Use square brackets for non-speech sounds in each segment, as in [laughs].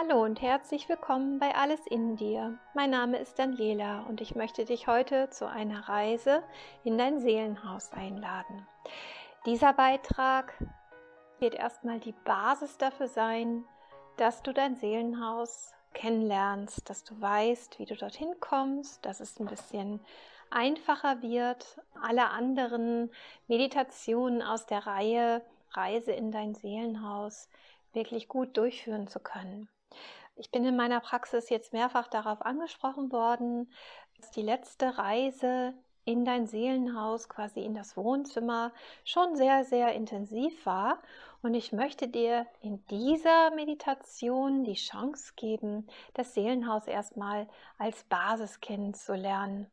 Hallo und herzlich willkommen bei Alles in dir. Mein Name ist Daniela und ich möchte dich heute zu einer Reise in dein Seelenhaus einladen. Dieser Beitrag wird erstmal die Basis dafür sein, dass du dein Seelenhaus kennenlernst, dass du weißt, wie du dorthin kommst, dass es ein bisschen einfacher wird, alle anderen Meditationen aus der Reihe Reise in dein Seelenhaus wirklich gut durchführen zu können. Ich bin in meiner Praxis jetzt mehrfach darauf angesprochen worden, dass die letzte Reise in dein Seelenhaus, quasi in das Wohnzimmer, schon sehr, sehr intensiv war. Und ich möchte dir in dieser Meditation die Chance geben, das Seelenhaus erstmal als Basis kennenzulernen.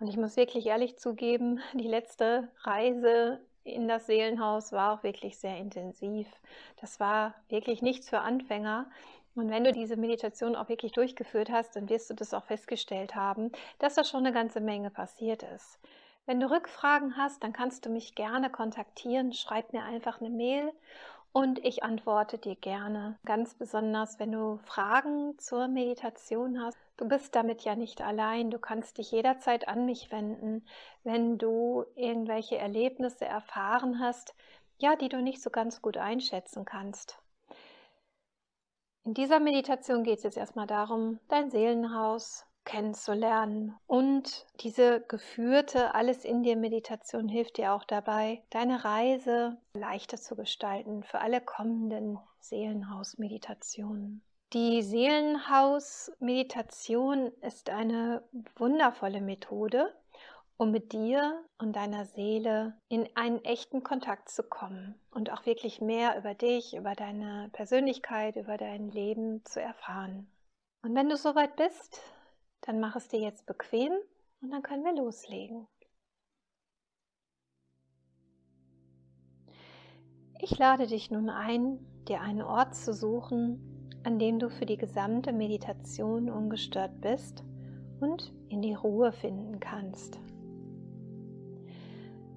Und ich muss wirklich ehrlich zugeben, [laughs] die letzte Reise in das Seelenhaus war auch wirklich sehr intensiv. Das war wirklich nichts für Anfänger. Und wenn du diese Meditation auch wirklich durchgeführt hast, dann wirst du das auch festgestellt haben, dass da schon eine ganze Menge passiert ist. Wenn du Rückfragen hast, dann kannst du mich gerne kontaktieren. Schreib mir einfach eine Mail und ich antworte dir gerne. Ganz besonders, wenn du Fragen zur Meditation hast. Du bist damit ja nicht allein. Du kannst dich jederzeit an mich wenden, wenn du irgendwelche Erlebnisse erfahren hast, ja, die du nicht so ganz gut einschätzen kannst. In dieser Meditation geht es jetzt erstmal darum, dein Seelenhaus kennenzulernen. Und diese geführte Alles in dir Meditation hilft dir auch dabei, deine Reise leichter zu gestalten für alle kommenden Seelenhaus-Meditationen. Die Seelenhaus-Meditation ist eine wundervolle Methode, um mit dir und deiner Seele in einen echten Kontakt zu kommen und auch wirklich mehr über dich, über deine Persönlichkeit, über dein Leben zu erfahren. Und wenn du soweit bist, dann mach es dir jetzt bequem und dann können wir loslegen. Ich lade dich nun ein, dir einen Ort zu suchen, an dem du für die gesamte Meditation ungestört bist und in die Ruhe finden kannst.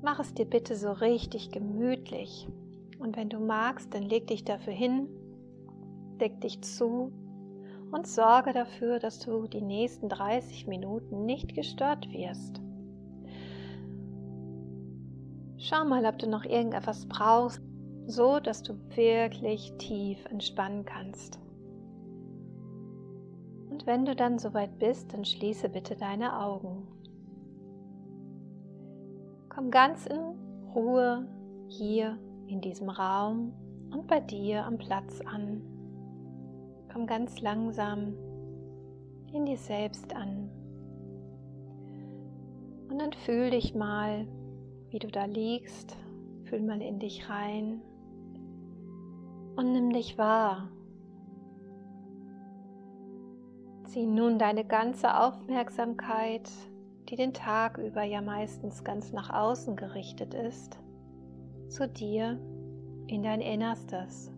Mach es dir bitte so richtig gemütlich und wenn du magst, dann leg dich dafür hin, deck dich zu und sorge dafür, dass du die nächsten 30 Minuten nicht gestört wirst. Schau mal, ob du noch irgendetwas brauchst, so dass du wirklich tief entspannen kannst. Und wenn du dann soweit bist, dann schließe bitte deine Augen. Komm ganz in Ruhe hier in diesem Raum und bei dir am Platz an. Komm ganz langsam in dir selbst an. Und dann fühl dich mal, wie du da liegst. Fühl mal in dich rein und nimm dich wahr. Zieh nun deine ganze Aufmerksamkeit, die den Tag über ja meistens ganz nach außen gerichtet ist, zu dir in dein Innerstes.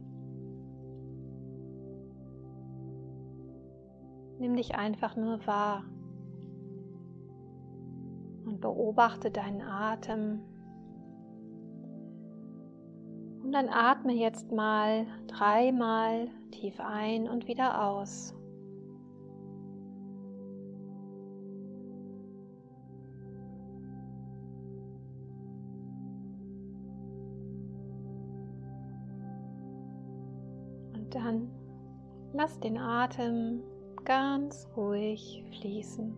Nimm dich einfach nur wahr und beobachte deinen Atem. Und dann atme jetzt mal dreimal tief ein und wieder aus. Dann lass den Atem ganz ruhig fließen.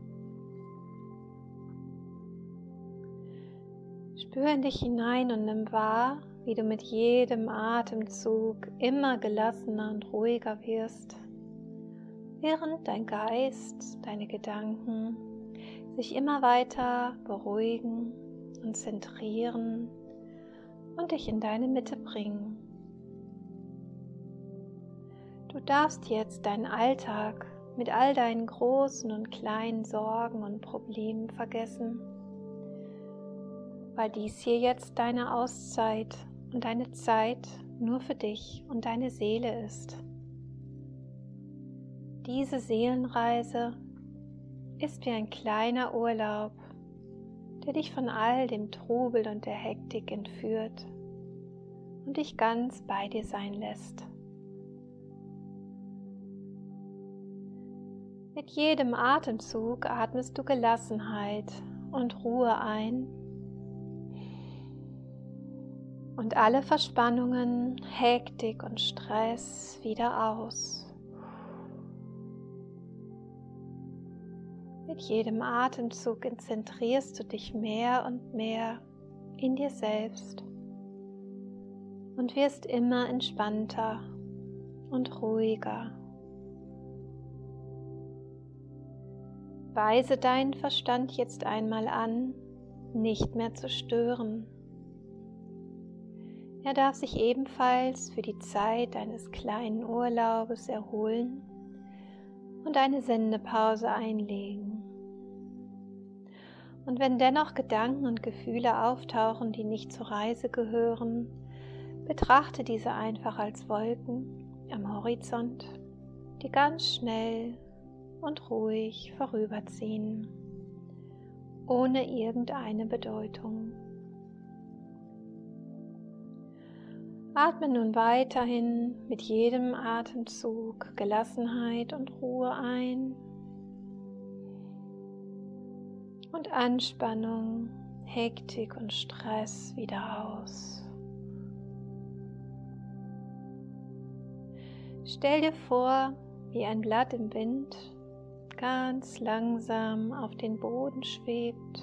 Spür in dich hinein und nimm wahr, wie du mit jedem Atemzug immer gelassener und ruhiger wirst, während dein Geist, deine Gedanken sich immer weiter beruhigen und zentrieren und dich in deine Mitte bringen. Du darfst jetzt deinen Alltag mit all deinen großen und kleinen Sorgen und Problemen vergessen, weil dies hier jetzt deine Auszeit und deine Zeit nur für dich und deine Seele ist. Diese Seelenreise ist wie ein kleiner Urlaub, der dich von all dem Trubel und der Hektik entführt und dich ganz bei dir sein lässt. Mit jedem Atemzug atmest du Gelassenheit und Ruhe ein und alle Verspannungen, Hektik und Stress wieder aus. Mit jedem Atemzug zentrierst du dich mehr und mehr in dir selbst und wirst immer entspannter und ruhiger. Weise deinen Verstand jetzt einmal an, nicht mehr zu stören. Er darf sich ebenfalls für die Zeit eines kleinen Urlaubes erholen und eine Sendepause einlegen. Und wenn dennoch Gedanken und Gefühle auftauchen, die nicht zur Reise gehören, betrachte diese einfach als Wolken am Horizont, die ganz schnell und ruhig vorüberziehen, ohne irgendeine Bedeutung. Atme nun weiterhin mit jedem Atemzug Gelassenheit und Ruhe ein und Anspannung, Hektik und Stress wieder aus. Stell dir vor, wie ein Blatt im Wind ganz langsam auf den Boden schwebt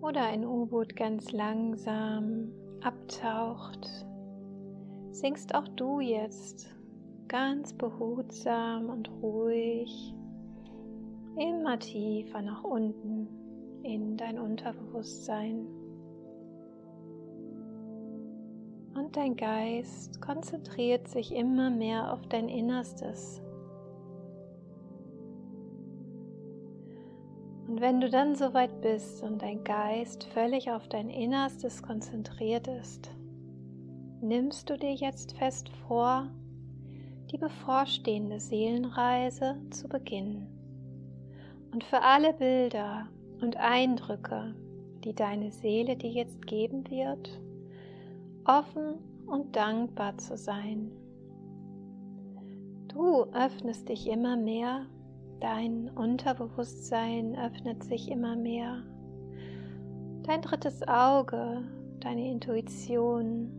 oder ein U-Boot ganz langsam abtaucht, sinkst auch du jetzt ganz behutsam und ruhig immer tiefer nach unten in dein Unterbewusstsein. Und dein Geist konzentriert sich immer mehr auf dein Innerstes. Und wenn du dann so weit bist und dein Geist völlig auf dein Innerstes konzentriert ist, nimmst du dir jetzt fest vor, die bevorstehende Seelenreise zu beginnen. Und für alle Bilder und Eindrücke, die deine Seele dir jetzt geben wird, offen und dankbar zu sein. Du öffnest dich immer mehr Dein Unterbewusstsein öffnet sich immer mehr. Dein drittes Auge, deine Intuition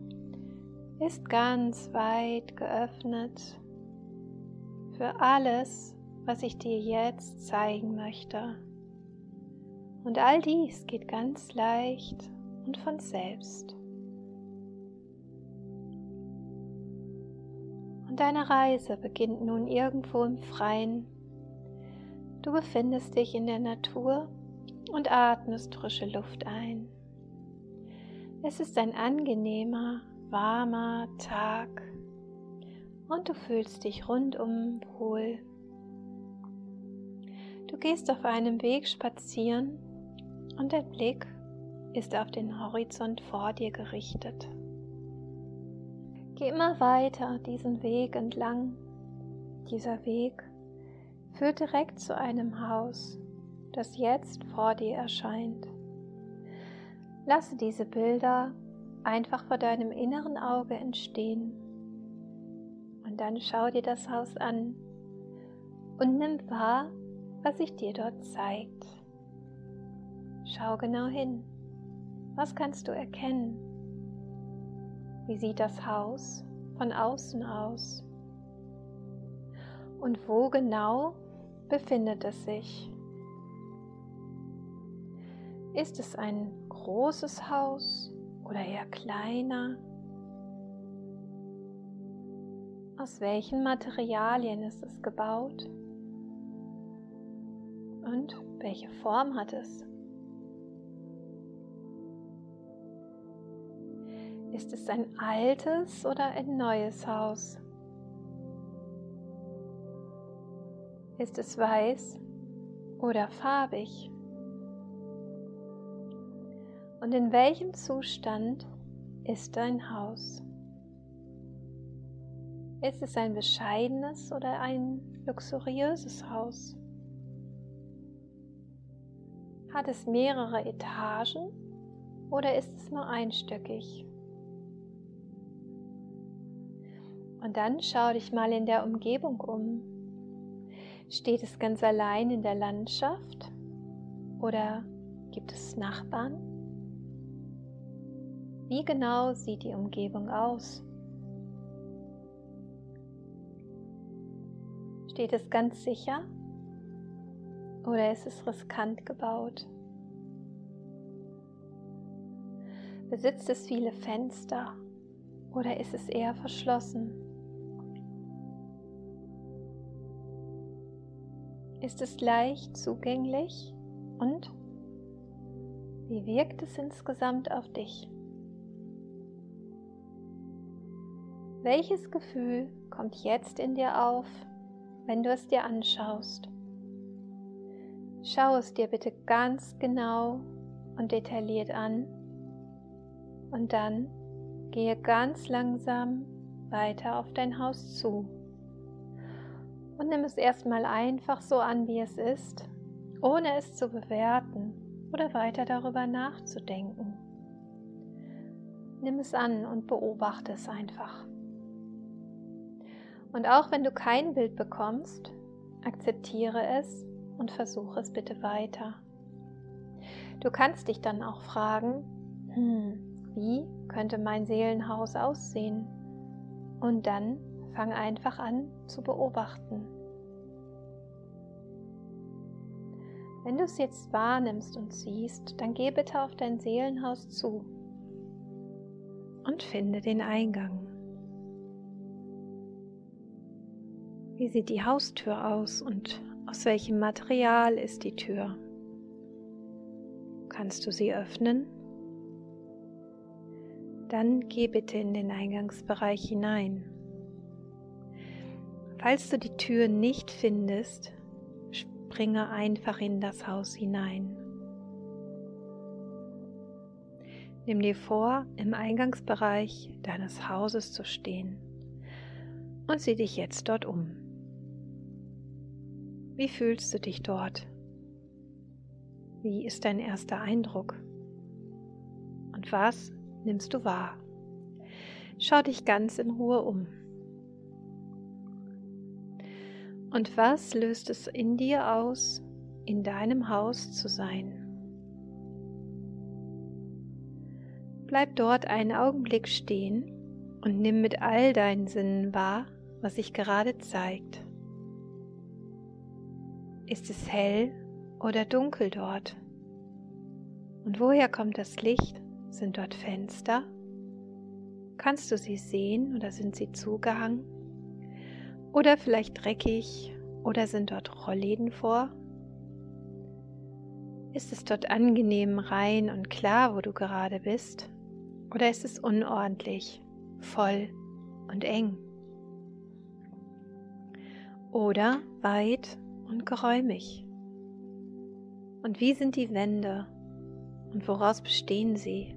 ist ganz weit geöffnet für alles, was ich dir jetzt zeigen möchte. Und all dies geht ganz leicht und von selbst. Und deine Reise beginnt nun irgendwo im Freien Du befindest dich in der Natur und atmest frische Luft ein. Es ist ein angenehmer, warmer Tag und du fühlst dich rundum wohl. Du gehst auf einem Weg spazieren und der Blick ist auf den Horizont vor dir gerichtet. Geh immer weiter diesen Weg entlang. Dieser Weg führt direkt zu einem Haus, das jetzt vor dir erscheint. Lasse diese Bilder einfach vor deinem inneren Auge entstehen. Und dann schau dir das Haus an und nimm wahr, was sich dir dort zeigt. Schau genau hin. Was kannst du erkennen? Wie sieht das Haus von außen aus? Und wo genau befindet es sich? Ist es ein großes Haus oder eher kleiner? Aus welchen Materialien ist es gebaut? Und welche Form hat es? Ist es ein altes oder ein neues Haus? Ist es weiß oder farbig? Und in welchem Zustand ist dein Haus? Ist es ein bescheidenes oder ein luxuriöses Haus? Hat es mehrere Etagen oder ist es nur einstöckig? Und dann schau dich mal in der Umgebung um. Steht es ganz allein in der Landschaft oder gibt es Nachbarn? Wie genau sieht die Umgebung aus? Steht es ganz sicher oder ist es riskant gebaut? Besitzt es viele Fenster oder ist es eher verschlossen? Ist es leicht zugänglich und wie wirkt es insgesamt auf dich? Welches Gefühl kommt jetzt in dir auf, wenn du es dir anschaust? Schau es dir bitte ganz genau und detailliert an und dann gehe ganz langsam weiter auf dein Haus zu und nimm es erstmal einfach so an, wie es ist, ohne es zu bewerten oder weiter darüber nachzudenken. Nimm es an und beobachte es einfach. Und auch wenn du kein Bild bekommst, akzeptiere es und versuche es bitte weiter. Du kannst dich dann auch fragen, hm, wie könnte mein Seelenhaus aussehen? Und dann fang einfach an zu beobachten. Wenn du es jetzt wahrnimmst und siehst, dann geh bitte auf dein Seelenhaus zu und finde den Eingang. Wie sieht die Haustür aus und aus welchem Material ist die Tür? Kannst du sie öffnen? Dann geh bitte in den Eingangsbereich hinein. Falls du die Tür nicht findest, springe einfach in das Haus hinein. Nimm dir vor, im Eingangsbereich deines Hauses zu stehen und sieh dich jetzt dort um. Wie fühlst du dich dort? Wie ist dein erster Eindruck? Und was nimmst du wahr? Schau dich ganz in Ruhe um. Und was löst es in dir aus, in deinem Haus zu sein? Bleib dort einen Augenblick stehen und nimm mit all deinen Sinnen wahr, was sich gerade zeigt. Ist es hell oder dunkel dort? Und woher kommt das Licht? Sind dort Fenster? Kannst du sie sehen oder sind sie zugehangen? Oder vielleicht dreckig oder sind dort Rollläden vor? Ist es dort angenehm, rein und klar, wo du gerade bist? Oder ist es unordentlich, voll und eng? Oder weit und geräumig? Und wie sind die Wände und woraus bestehen sie?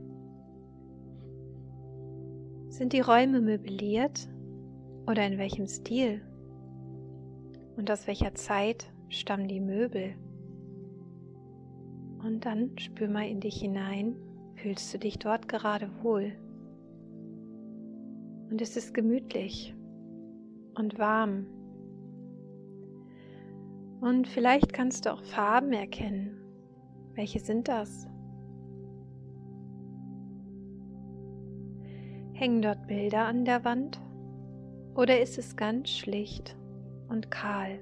Sind die Räume möbliert oder in welchem Stil? Und aus welcher Zeit stammen die Möbel? Und dann spür mal in dich hinein, fühlst du dich dort gerade wohl? Und es ist gemütlich und warm. Und vielleicht kannst du auch Farben erkennen. Welche sind das? Hängen dort Bilder an der Wand? Oder ist es ganz schlicht und kahl?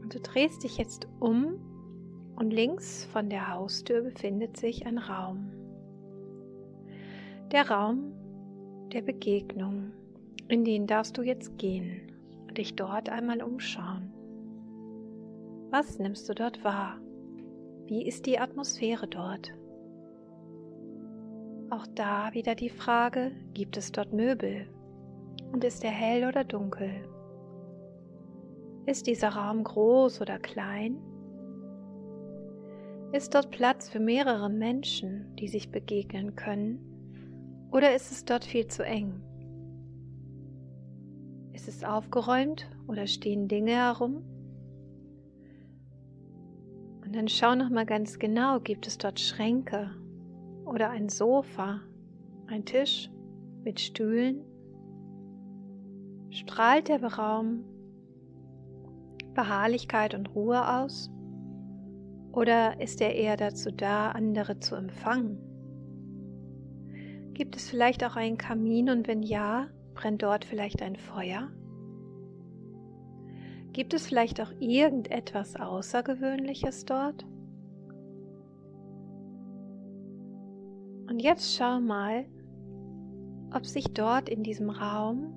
Und du drehst dich jetzt um und links von der Haustür befindet sich ein Raum. Der Raum der Begegnung, in den darfst du jetzt gehen und dich dort einmal umschauen. Was nimmst du dort wahr? Wie ist die Atmosphäre dort? Auch da wieder die Frage, gibt es dort Möbel? Und ist er hell oder dunkel? Ist dieser Raum groß oder klein? Ist dort Platz für mehrere Menschen, die sich begegnen können? Oder ist es dort viel zu eng? Ist es aufgeräumt oder stehen Dinge herum? Und dann schau noch mal ganz genau, gibt es dort Schränke oder ein Sofa, ein Tisch mit Stühlen? Strahlt der Raum Beharrlichkeit und Ruhe aus? Oder ist er eher dazu da, andere zu empfangen? Gibt es vielleicht auch einen Kamin und wenn ja, brennt dort vielleicht ein Feuer? Gibt es vielleicht auch irgendetwas Außergewöhnliches dort? Und jetzt schau mal, ob sich dort in diesem Raum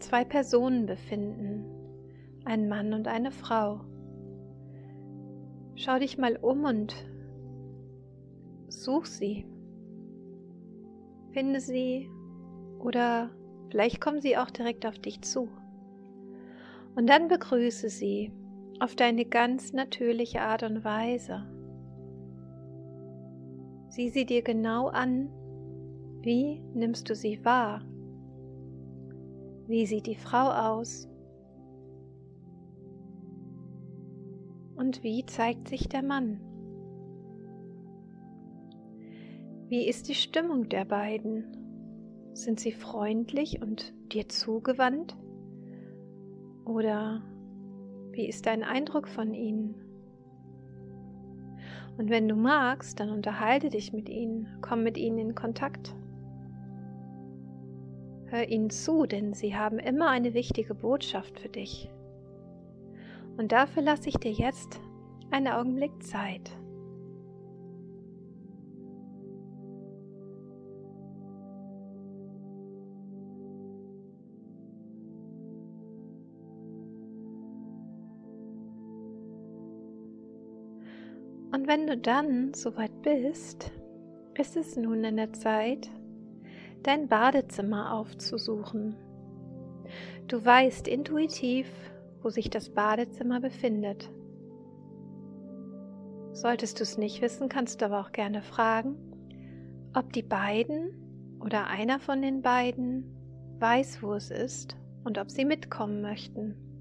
zwei Personen befinden, ein Mann und eine Frau. Schau dich mal um und such sie. Finde sie oder vielleicht kommen sie auch direkt auf dich zu. Und dann begrüße sie auf deine ganz natürliche Art und Weise. Sieh sie dir genau an. Wie nimmst du sie wahr? Wie sieht die Frau aus? Und wie zeigt sich der Mann? Wie ist die Stimmung der beiden? Sind sie freundlich und dir zugewandt? Oder wie ist dein Eindruck von ihnen? Und wenn du magst, dann unterhalte dich mit ihnen, komm mit ihnen in Kontakt. Hör ihnen zu, denn sie haben immer eine wichtige Botschaft für dich. Und dafür lasse ich dir jetzt einen Augenblick Zeit. Und wenn du dann soweit bist, ist es nun an der Zeit, dein Badezimmer aufzusuchen. Du weißt intuitiv, wo sich das Badezimmer befindet. Solltest du es nicht wissen, kannst du aber auch gerne fragen, ob die beiden oder einer von den beiden weiß, wo es ist und ob sie mitkommen möchten.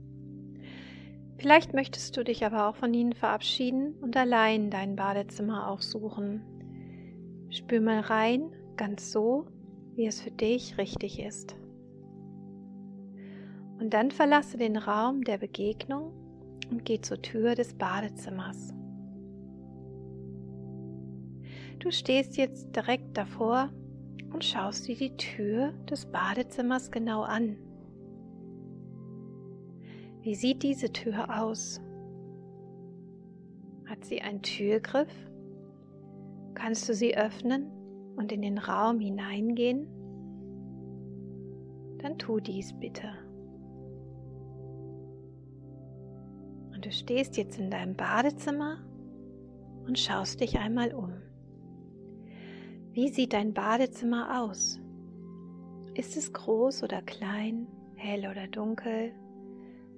Vielleicht möchtest du dich aber auch von ihnen verabschieden und allein dein Badezimmer aufsuchen. Spür mal rein, ganz so, wie es für dich richtig ist. Und dann verlasse den Raum der Begegnung und geh zur Tür des Badezimmers. Du stehst jetzt direkt davor und schaust dir die Tür des Badezimmers genau an. Wie sieht diese Tür aus? Hat sie einen Türgriff? Kannst du sie öffnen und in den Raum hineingehen? Dann tu dies bitte. Und du stehst jetzt in deinem Badezimmer und schaust dich einmal um. Wie sieht dein Badezimmer aus? Ist es groß oder klein, hell oder dunkel?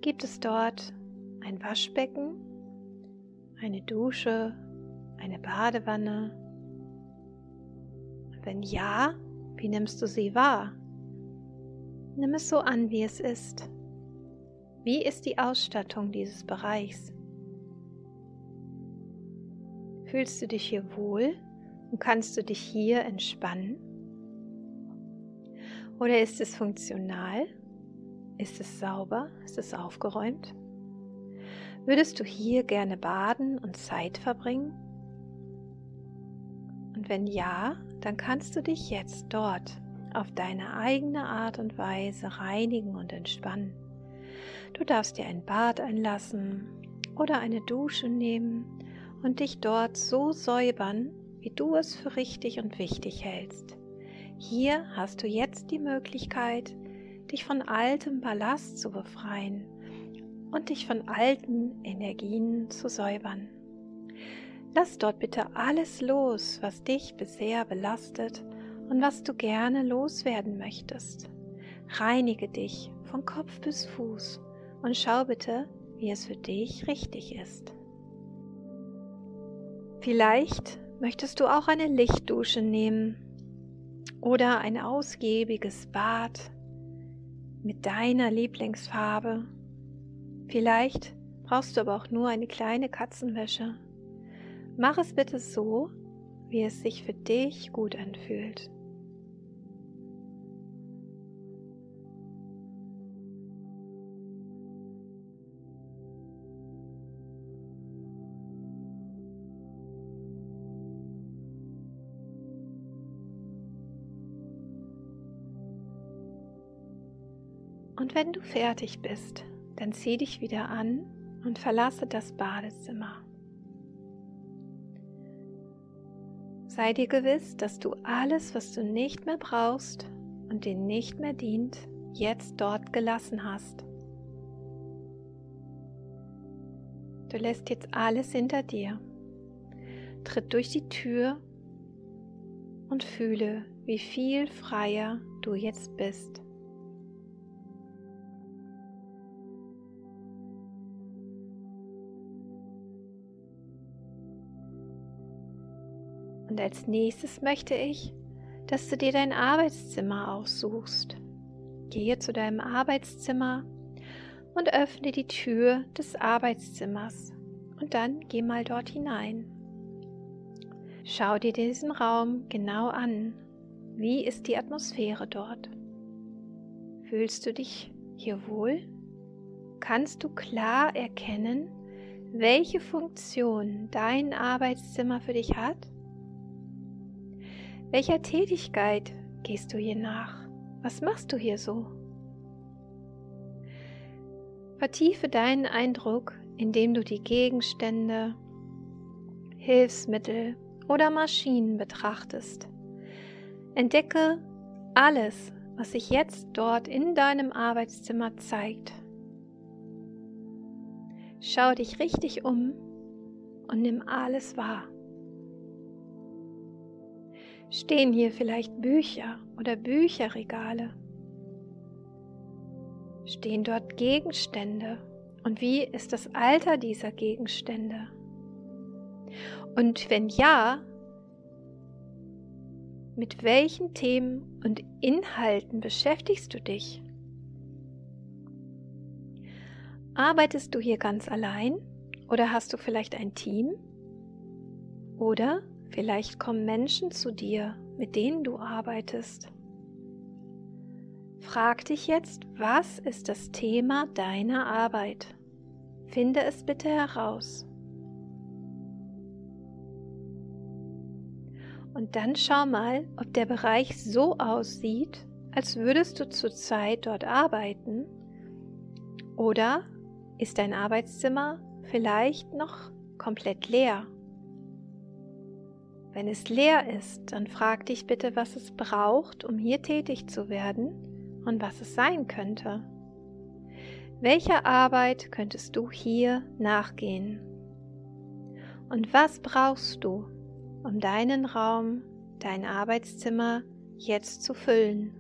Gibt es dort ein Waschbecken, eine Dusche, eine Badewanne? Wenn ja, wie nimmst du sie wahr? Nimm es so an, wie es ist. Wie ist die Ausstattung dieses Bereichs? Fühlst du dich hier wohl und kannst du dich hier entspannen? Oder ist es funktional ist es sauber? Ist es aufgeräumt? Würdest du hier gerne baden und Zeit verbringen? Und wenn ja, dann kannst du dich jetzt dort auf deine eigene Art und Weise reinigen und entspannen. Du darfst dir ein Bad einlassen oder eine Dusche nehmen und dich dort so säubern, wie du es für richtig und wichtig hältst. Hier hast du jetzt die Möglichkeit, dich von altem Ballast zu befreien und dich von alten Energien zu säubern. Lass dort bitte alles los, was dich bisher belastet und was du gerne loswerden möchtest. Reinige dich von Kopf bis Fuß und schau bitte, wie es für dich richtig ist. Vielleicht möchtest du auch eine Lichtdusche nehmen oder ein ausgiebiges Bad mit deiner Lieblingsfarbe. Vielleicht brauchst du aber auch nur eine kleine Katzenwäsche. Mach es bitte so, wie es sich für dich gut anfühlt. Und wenn du fertig bist, dann zieh dich wieder an und verlasse das Badezimmer. Sei dir gewiss, dass du alles, was du nicht mehr brauchst und dir nicht mehr dient, jetzt dort gelassen hast. Du lässt jetzt alles hinter dir. Tritt durch die Tür und fühle, wie viel freier du jetzt bist. Und als nächstes möchte ich, dass du dir dein Arbeitszimmer aussuchst. Gehe zu deinem Arbeitszimmer und öffne die Tür des Arbeitszimmers und dann geh mal dort hinein. Schau dir diesen Raum genau an. Wie ist die Atmosphäre dort? Fühlst du dich hier wohl? Kannst du klar erkennen, welche Funktion dein Arbeitszimmer für dich hat? Welcher Tätigkeit gehst du hier nach? Was machst du hier so? Vertiefe deinen Eindruck, indem du die Gegenstände, Hilfsmittel oder Maschinen betrachtest. Entdecke alles, was sich jetzt dort in deinem Arbeitszimmer zeigt. Schau dich richtig um und nimm alles wahr. Stehen hier vielleicht Bücher oder Bücherregale? Stehen dort Gegenstände? Und wie ist das Alter dieser Gegenstände? Und wenn ja, mit welchen Themen und Inhalten beschäftigst du dich? Arbeitest du hier ganz allein oder hast du vielleicht ein Team? Oder Vielleicht kommen Menschen zu dir, mit denen du arbeitest. Frag dich jetzt, was ist das Thema deiner Arbeit? Finde es bitte heraus. Und dann schau mal, ob der Bereich so aussieht, als würdest du zurzeit dort arbeiten. Oder ist dein Arbeitszimmer vielleicht noch komplett leer? Wenn es leer ist, dann frag dich bitte, was es braucht, um hier tätig zu werden und was es sein könnte. Welcher Arbeit könntest du hier nachgehen? Und was brauchst du, um deinen Raum, dein Arbeitszimmer jetzt zu füllen?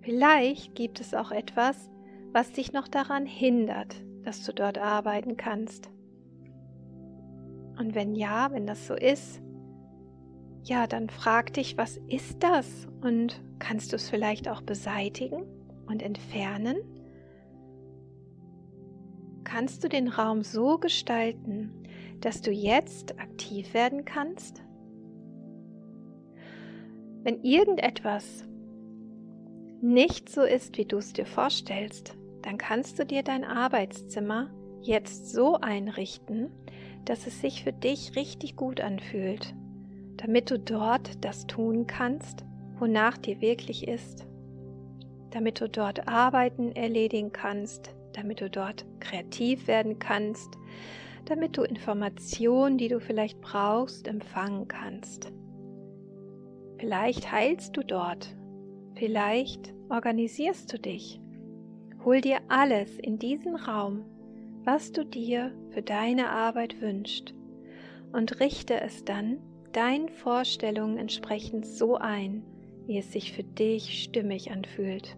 Vielleicht gibt es auch etwas, was dich noch daran hindert, dass du dort arbeiten kannst. Und wenn ja, wenn das so ist, ja, dann frag dich, was ist das? Und kannst du es vielleicht auch beseitigen und entfernen? Kannst du den Raum so gestalten, dass du jetzt aktiv werden kannst? Wenn irgendetwas nicht so ist, wie du es dir vorstellst, dann kannst du dir dein Arbeitszimmer jetzt so einrichten, dass es sich für dich richtig gut anfühlt, damit du dort das tun kannst, wonach dir wirklich ist, damit du dort Arbeiten erledigen kannst, damit du dort kreativ werden kannst, damit du Informationen, die du vielleicht brauchst, empfangen kannst. Vielleicht heilst du dort, vielleicht organisierst du dich. Hol dir alles in diesen Raum, was du dir für deine Arbeit wünschst und richte es dann deinen Vorstellungen entsprechend so ein, wie es sich für dich stimmig anfühlt.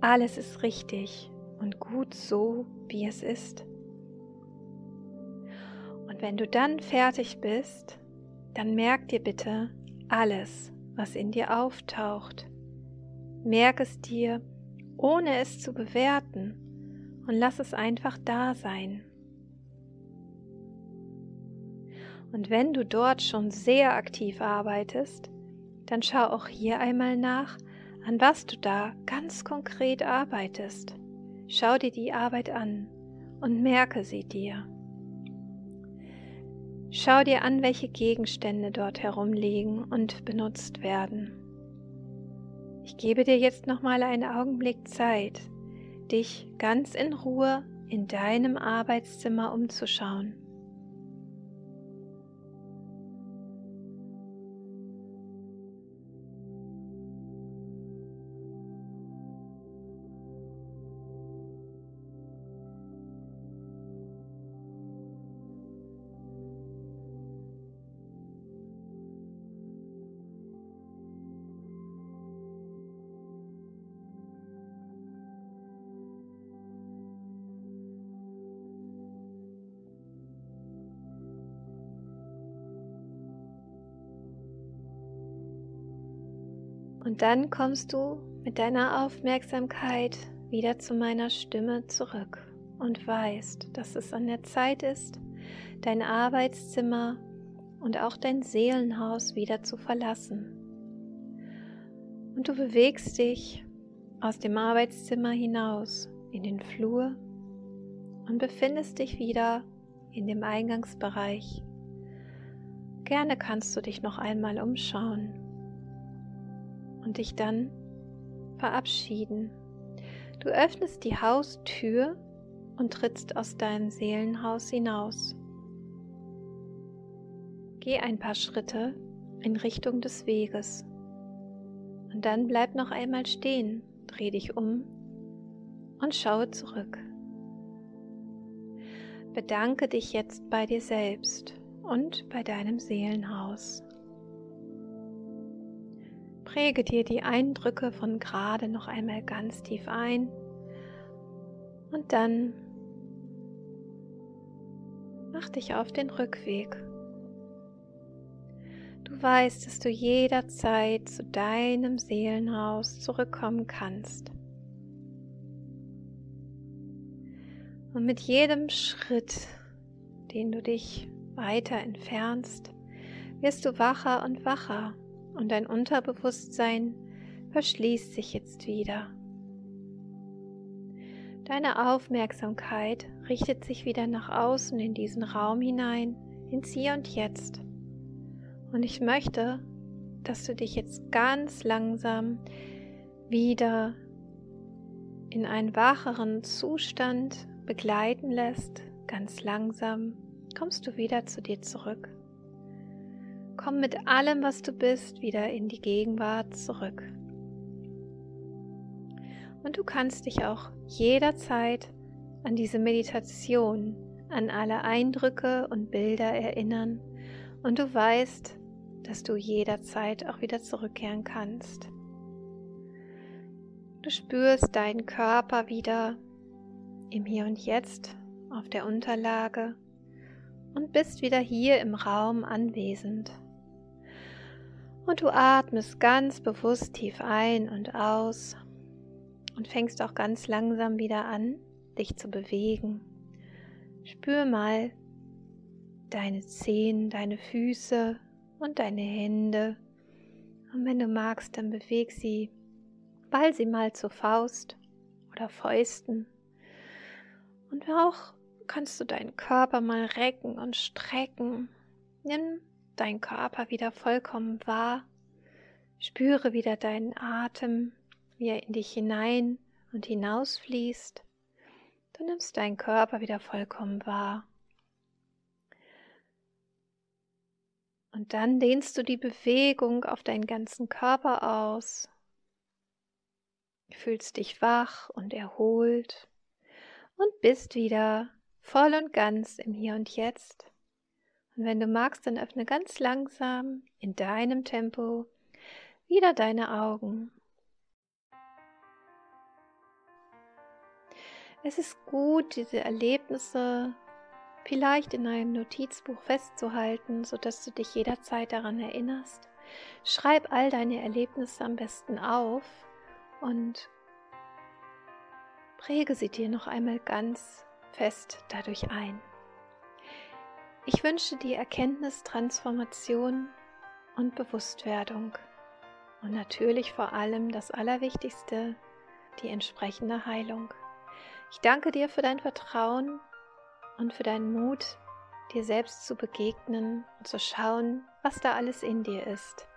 Alles ist richtig und gut so, wie es ist. Und wenn du dann fertig bist, dann merk dir bitte alles, was in dir auftaucht. Merk es dir, ohne es zu bewerten und lass es einfach da sein. Und wenn du dort schon sehr aktiv arbeitest, dann schau auch hier einmal nach, an was du da ganz konkret arbeitest. Schau dir die Arbeit an und merke sie dir. Schau dir an, welche Gegenstände dort herumliegen und benutzt werden. Ich gebe dir jetzt noch mal einen Augenblick Zeit, dich ganz in Ruhe in deinem Arbeitszimmer umzuschauen. Und dann kommst du mit deiner Aufmerksamkeit wieder zu meiner Stimme zurück und weißt, dass es an der Zeit ist, dein Arbeitszimmer und auch dein Seelenhaus wieder zu verlassen. Und du bewegst dich aus dem Arbeitszimmer hinaus in den Flur und befindest dich wieder in dem Eingangsbereich. Gerne kannst du dich noch einmal umschauen und dich dann verabschieden. Du öffnest die Haustür und trittst aus deinem Seelenhaus hinaus. Geh ein paar Schritte in Richtung des Weges und dann bleib noch einmal stehen, dreh dich um und schaue zurück. Bedanke dich jetzt bei dir selbst und bei deinem Seelenhaus. Präge dir die Eindrücke von gerade noch einmal ganz tief ein und dann mach dich auf den Rückweg. Du weißt, dass du jederzeit zu deinem Seelenhaus zurückkommen kannst. Und mit jedem Schritt, den du dich weiter entfernst, wirst du wacher und wacher und dein Unterbewusstsein verschließt sich jetzt wieder. Deine Aufmerksamkeit richtet sich wieder nach außen in diesen Raum hinein, ins Hier und Jetzt. Und ich möchte, dass du dich jetzt ganz langsam wieder in einen wacheren Zustand begleiten lässt. Ganz langsam kommst du wieder zu dir zurück. Komm mit allem, was du bist, wieder in die Gegenwart zurück. Und du kannst dich auch jederzeit an diese Meditation, an alle Eindrücke und Bilder erinnern und du weißt, dass du jederzeit auch wieder zurückkehren kannst. Du spürst deinen Körper wieder im Hier und Jetzt auf der Unterlage und bist wieder hier im Raum anwesend. Und du atmest ganz bewusst tief ein und aus und fängst auch ganz langsam wieder an, dich zu bewegen. Spür mal deine Zehen, deine Füße und deine Hände. Und wenn du magst, dann beweg sie, ball sie mal zur Faust oder Fäusten. Und auch kannst du deinen Körper mal recken und strecken. Nimm deinen Körper wieder vollkommen wahr. Spüre wieder deinen Atem, wie er in dich hinein und hinausfließt. Du nimmst deinen Körper wieder vollkommen wahr. Und dann dehnst du die Bewegung auf deinen ganzen Körper aus. Fühlst dich wach und erholt und bist wieder voll und ganz im Hier und Jetzt. Und wenn du magst, dann öffne ganz langsam in deinem Tempo wieder deine Augen. Es ist gut, diese Erlebnisse vielleicht in einem Notizbuch festzuhalten, sodass du dich jederzeit daran erinnerst. Schreib all deine Erlebnisse am besten auf und präge sie dir noch einmal ganz fest dadurch ein. Ich wünsche dir Erkenntnis, Transformation und Bewusstwerdung und natürlich vor allem das Allerwichtigste, die entsprechende Heilung. Ich danke dir für dein Vertrauen und für deinen Mut, dir selbst zu begegnen und zu schauen, was da alles in dir ist.